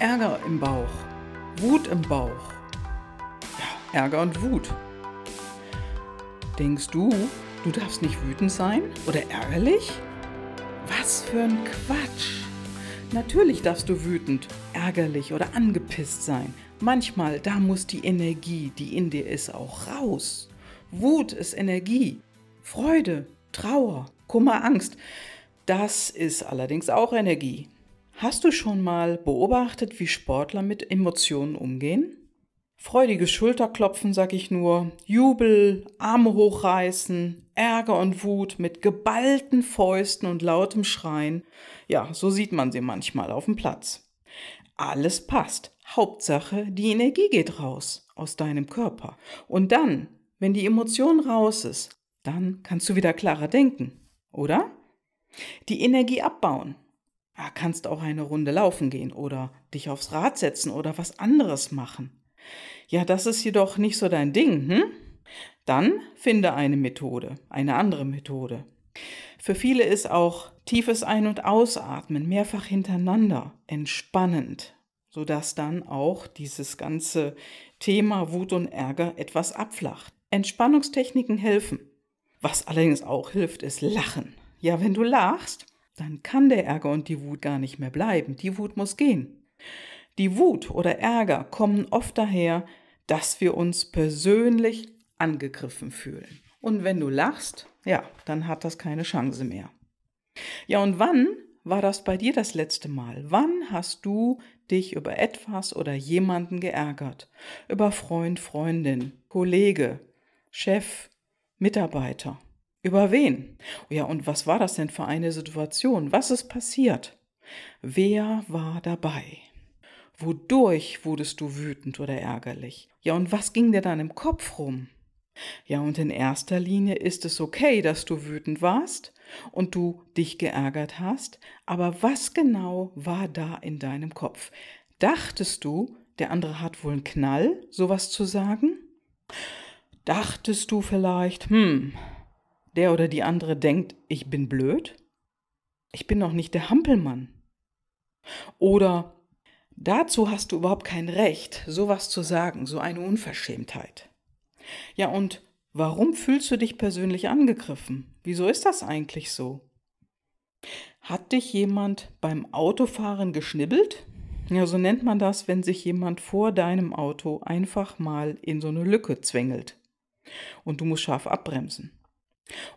Ärger im Bauch, Wut im Bauch. Ja, Ärger und Wut. Denkst du, du darfst nicht wütend sein oder ärgerlich? Was für ein Quatsch! Natürlich darfst du wütend, ärgerlich oder angepisst sein. Manchmal, da muss die Energie, die in dir ist, auch raus. Wut ist Energie. Freude, Trauer, Kummer, Angst. Das ist allerdings auch Energie. Hast du schon mal beobachtet, wie Sportler mit Emotionen umgehen? Freudiges Schulterklopfen, sag ich nur, Jubel, Arme hochreißen, Ärger und Wut mit geballten Fäusten und lautem Schreien. Ja, so sieht man sie manchmal auf dem Platz. Alles passt. Hauptsache, die Energie geht raus aus deinem Körper. Und dann, wenn die Emotion raus ist, dann kannst du wieder klarer denken, oder? Die Energie abbauen. Ja, kannst auch eine Runde laufen gehen oder dich aufs Rad setzen oder was anderes machen. Ja, das ist jedoch nicht so dein Ding, hm? Dann finde eine Methode, eine andere Methode. Für viele ist auch tiefes Ein- und Ausatmen mehrfach hintereinander entspannend, sodass dann auch dieses ganze Thema Wut und Ärger etwas abflacht. Entspannungstechniken helfen. Was allerdings auch hilft, ist Lachen. Ja, wenn du lachst, dann kann der Ärger und die Wut gar nicht mehr bleiben. Die Wut muss gehen. Die Wut oder Ärger kommen oft daher, dass wir uns persönlich angegriffen fühlen. Und wenn du lachst, ja, dann hat das keine Chance mehr. Ja, und wann war das bei dir das letzte Mal? Wann hast du dich über etwas oder jemanden geärgert? Über Freund, Freundin, Kollege, Chef, Mitarbeiter? Über wen? Ja, und was war das denn für eine Situation? Was ist passiert? Wer war dabei? Wodurch wurdest du wütend oder ärgerlich? Ja, und was ging dir dann im Kopf rum? Ja, und in erster Linie ist es okay, dass du wütend warst und du dich geärgert hast, aber was genau war da in deinem Kopf? Dachtest du, der andere hat wohl einen Knall, sowas zu sagen? Dachtest du vielleicht, hm, der oder die andere denkt, ich bin blöd? Ich bin noch nicht der Hampelmann. Oder Dazu hast du überhaupt kein Recht, sowas zu sagen, so eine Unverschämtheit. Ja, und warum fühlst du dich persönlich angegriffen? Wieso ist das eigentlich so? Hat dich jemand beim Autofahren geschnibbelt? Ja, so nennt man das, wenn sich jemand vor deinem Auto einfach mal in so eine Lücke zwängelt und du musst scharf abbremsen.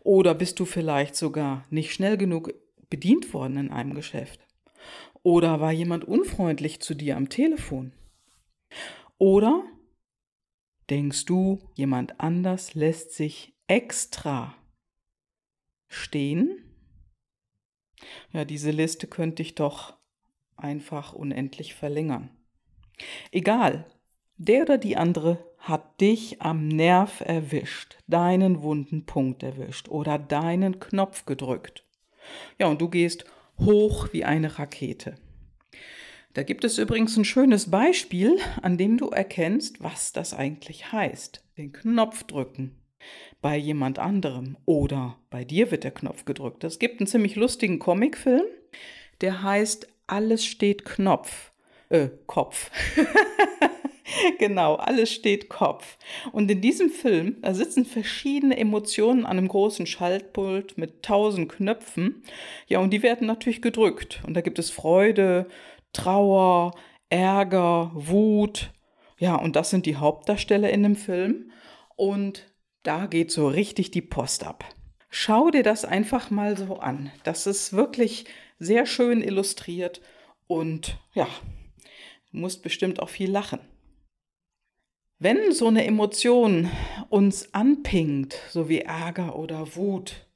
Oder bist du vielleicht sogar nicht schnell genug bedient worden in einem Geschäft? Oder war jemand unfreundlich zu dir am Telefon? Oder denkst du, jemand anders lässt sich extra stehen? Ja, diese Liste könnte ich doch einfach unendlich verlängern. Egal, der oder die andere hat dich am Nerv erwischt, deinen wunden Punkt erwischt oder deinen Knopf gedrückt. Ja, und du gehst hoch wie eine Rakete. Da gibt es übrigens ein schönes Beispiel, an dem du erkennst, was das eigentlich heißt. Den Knopf drücken bei jemand anderem oder bei dir wird der Knopf gedrückt. Es gibt einen ziemlich lustigen Comicfilm, der heißt Alles steht Knopf. Äh, Kopf. genau, alles steht Kopf. Und in diesem Film, da sitzen verschiedene Emotionen an einem großen Schaltpult mit tausend Knöpfen. Ja, und die werden natürlich gedrückt. Und da gibt es Freude, Trauer, Ärger, Wut. Ja, und das sind die Hauptdarsteller in dem Film. Und da geht so richtig die Post ab. Schau dir das einfach mal so an. Das ist wirklich sehr schön illustriert und ja, du musst bestimmt auch viel lachen. Wenn so eine Emotion uns anpingt, so wie Ärger oder Wut,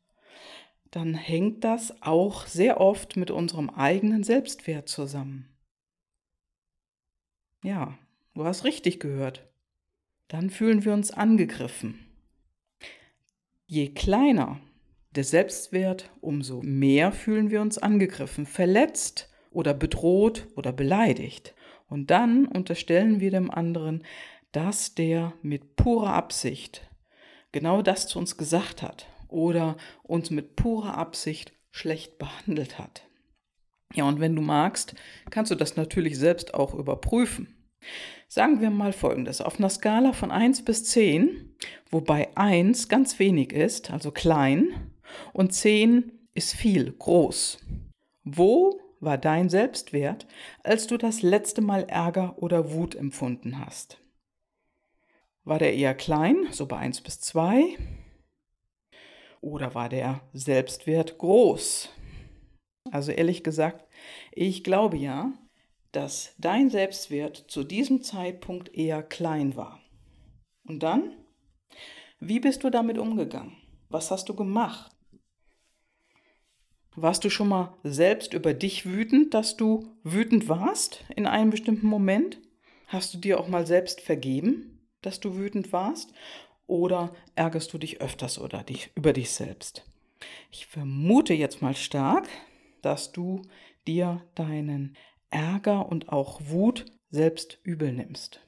dann hängt das auch sehr oft mit unserem eigenen Selbstwert zusammen. Ja, du hast richtig gehört. Dann fühlen wir uns angegriffen. Je kleiner der Selbstwert, umso mehr fühlen wir uns angegriffen, verletzt oder bedroht oder beleidigt. Und dann unterstellen wir dem anderen, dass der mit purer Absicht genau das zu uns gesagt hat oder uns mit purer Absicht schlecht behandelt hat. Ja, und wenn du magst, kannst du das natürlich selbst auch überprüfen. Sagen wir mal folgendes: Auf einer Skala von 1 bis 10, wobei 1 ganz wenig ist, also klein, und 10 ist viel, groß. Wo war dein Selbstwert, als du das letzte Mal Ärger oder Wut empfunden hast? War der eher klein, so bei 1 bis 2? Oder war der Selbstwert groß? Also ehrlich gesagt, ich glaube ja, dass dein Selbstwert zu diesem Zeitpunkt eher klein war. Und dann? Wie bist du damit umgegangen? Was hast du gemacht? Warst du schon mal selbst über dich wütend, dass du wütend warst in einem bestimmten Moment? Hast du dir auch mal selbst vergeben, dass du wütend warst? Oder ärgerst du dich öfters oder dich, über dich selbst? Ich vermute jetzt mal stark, dass du dir deinen Ärger und auch Wut selbst übel nimmst.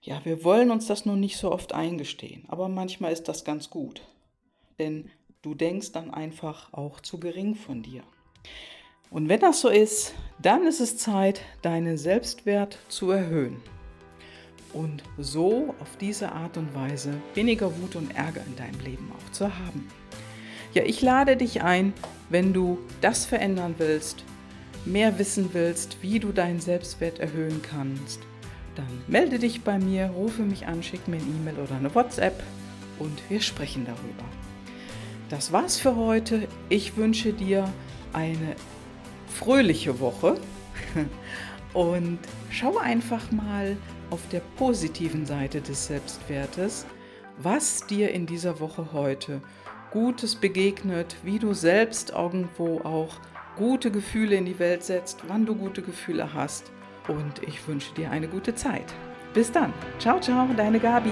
Ja, wir wollen uns das nur nicht so oft eingestehen, aber manchmal ist das ganz gut. Denn Du denkst dann einfach auch zu gering von dir. Und wenn das so ist, dann ist es Zeit, deinen Selbstwert zu erhöhen. Und so auf diese Art und Weise weniger Wut und Ärger in deinem Leben auch zu haben. Ja, ich lade dich ein, wenn du das verändern willst, mehr wissen willst, wie du deinen Selbstwert erhöhen kannst, dann melde dich bei mir, rufe mich an, schick mir eine E-Mail oder eine WhatsApp und wir sprechen darüber. Das war's für heute. Ich wünsche dir eine fröhliche Woche und schau einfach mal auf der positiven Seite des Selbstwertes, was dir in dieser Woche heute Gutes begegnet, wie du selbst irgendwo auch gute Gefühle in die Welt setzt, wann du gute Gefühle hast. Und ich wünsche dir eine gute Zeit. Bis dann. Ciao, ciao, deine Gabi.